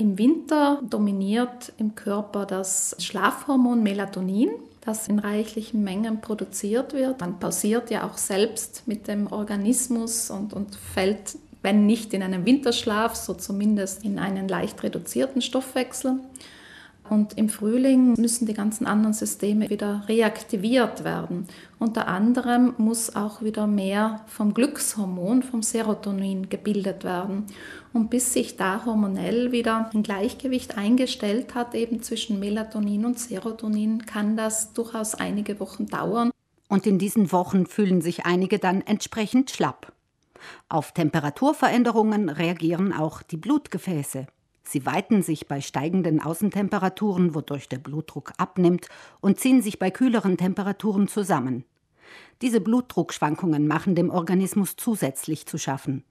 Im Winter dominiert im Körper das Schlafhormon Melatonin, das in reichlichen Mengen produziert wird. Man pausiert ja auch selbst mit dem Organismus und, und fällt, wenn nicht in einen Winterschlaf, so zumindest in einen leicht reduzierten Stoffwechsel. Und im Frühling müssen die ganzen anderen Systeme wieder reaktiviert werden. Unter anderem muss auch wieder mehr vom Glückshormon, vom Serotonin gebildet werden. Und bis sich da hormonell wieder ein Gleichgewicht eingestellt hat, eben zwischen Melatonin und Serotonin, kann das durchaus einige Wochen dauern. Und in diesen Wochen fühlen sich einige dann entsprechend schlapp. Auf Temperaturveränderungen reagieren auch die Blutgefäße. Sie weiten sich bei steigenden Außentemperaturen, wodurch der Blutdruck abnimmt, und ziehen sich bei kühleren Temperaturen zusammen. Diese Blutdruckschwankungen machen dem Organismus zusätzlich zu schaffen.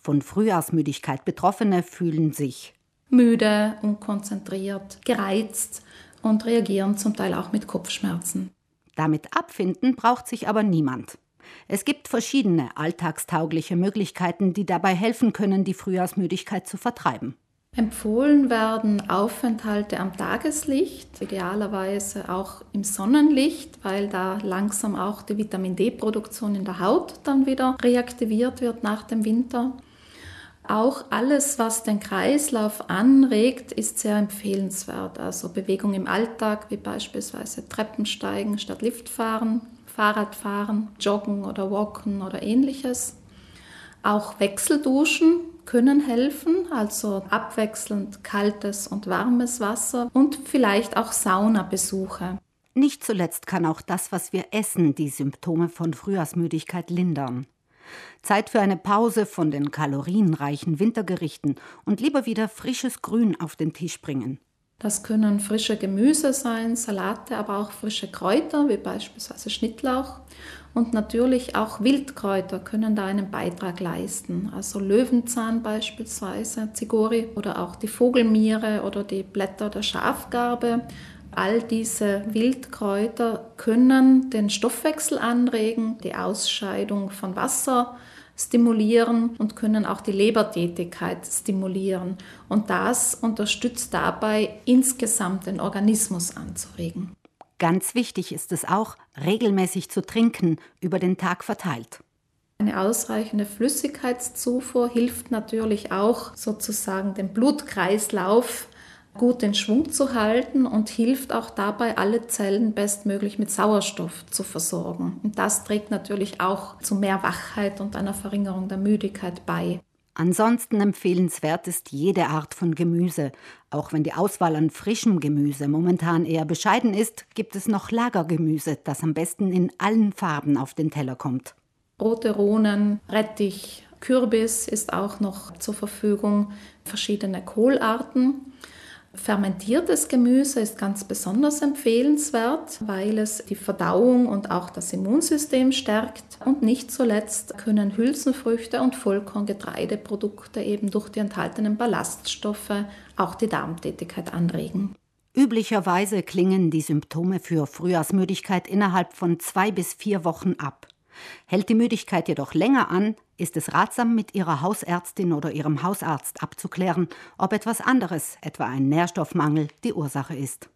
Von Frühjahrsmüdigkeit Betroffene fühlen sich müde, unkonzentriert, gereizt und reagieren zum Teil auch mit Kopfschmerzen. Damit abfinden braucht sich aber niemand. Es gibt verschiedene alltagstaugliche Möglichkeiten, die dabei helfen können, die Frühjahrsmüdigkeit zu vertreiben. Empfohlen werden Aufenthalte am Tageslicht, idealerweise auch im Sonnenlicht, weil da langsam auch die Vitamin D-Produktion in der Haut dann wieder reaktiviert wird nach dem Winter. Auch alles, was den Kreislauf anregt, ist sehr empfehlenswert. Also Bewegung im Alltag, wie beispielsweise Treppensteigen statt Liftfahren, Fahrradfahren, Joggen oder Walken oder ähnliches. Auch Wechselduschen können helfen, also abwechselnd kaltes und warmes Wasser und vielleicht auch Saunabesuche. Nicht zuletzt kann auch das, was wir essen, die Symptome von Frühjahrsmüdigkeit lindern. Zeit für eine Pause von den kalorienreichen Wintergerichten und lieber wieder frisches Grün auf den Tisch bringen. Das können frische Gemüse sein, Salate, aber auch frische Kräuter, wie beispielsweise Schnittlauch. Und natürlich auch Wildkräuter können da einen Beitrag leisten. Also Löwenzahn beispielsweise, Zigori oder auch die Vogelmiere oder die Blätter der Schafgarbe. All diese Wildkräuter können den Stoffwechsel anregen, die Ausscheidung von Wasser stimulieren und können auch die Lebertätigkeit stimulieren. Und das unterstützt dabei, insgesamt den Organismus anzuregen. Ganz wichtig ist es auch, regelmäßig zu trinken, über den Tag verteilt. Eine ausreichende Flüssigkeitszufuhr hilft natürlich auch sozusagen dem Blutkreislauf gut in Schwung zu halten und hilft auch dabei, alle Zellen bestmöglich mit Sauerstoff zu versorgen. Und das trägt natürlich auch zu mehr Wachheit und einer Verringerung der Müdigkeit bei. Ansonsten empfehlenswert ist jede Art von Gemüse. Auch wenn die Auswahl an frischem Gemüse momentan eher bescheiden ist, gibt es noch Lagergemüse, das am besten in allen Farben auf den Teller kommt. Rote Rohnen, Rettich, Kürbis ist auch noch zur Verfügung, verschiedene Kohlarten. Fermentiertes Gemüse ist ganz besonders empfehlenswert, weil es die Verdauung und auch das Immunsystem stärkt. Und nicht zuletzt können Hülsenfrüchte und Vollkorngetreideprodukte eben durch die enthaltenen Ballaststoffe auch die Darmtätigkeit anregen. Üblicherweise klingen die Symptome für Frühjahrsmüdigkeit innerhalb von zwei bis vier Wochen ab. Hält die Müdigkeit jedoch länger an, ist es ratsam, mit Ihrer Hausärztin oder Ihrem Hausarzt abzuklären, ob etwas anderes, etwa ein Nährstoffmangel, die Ursache ist.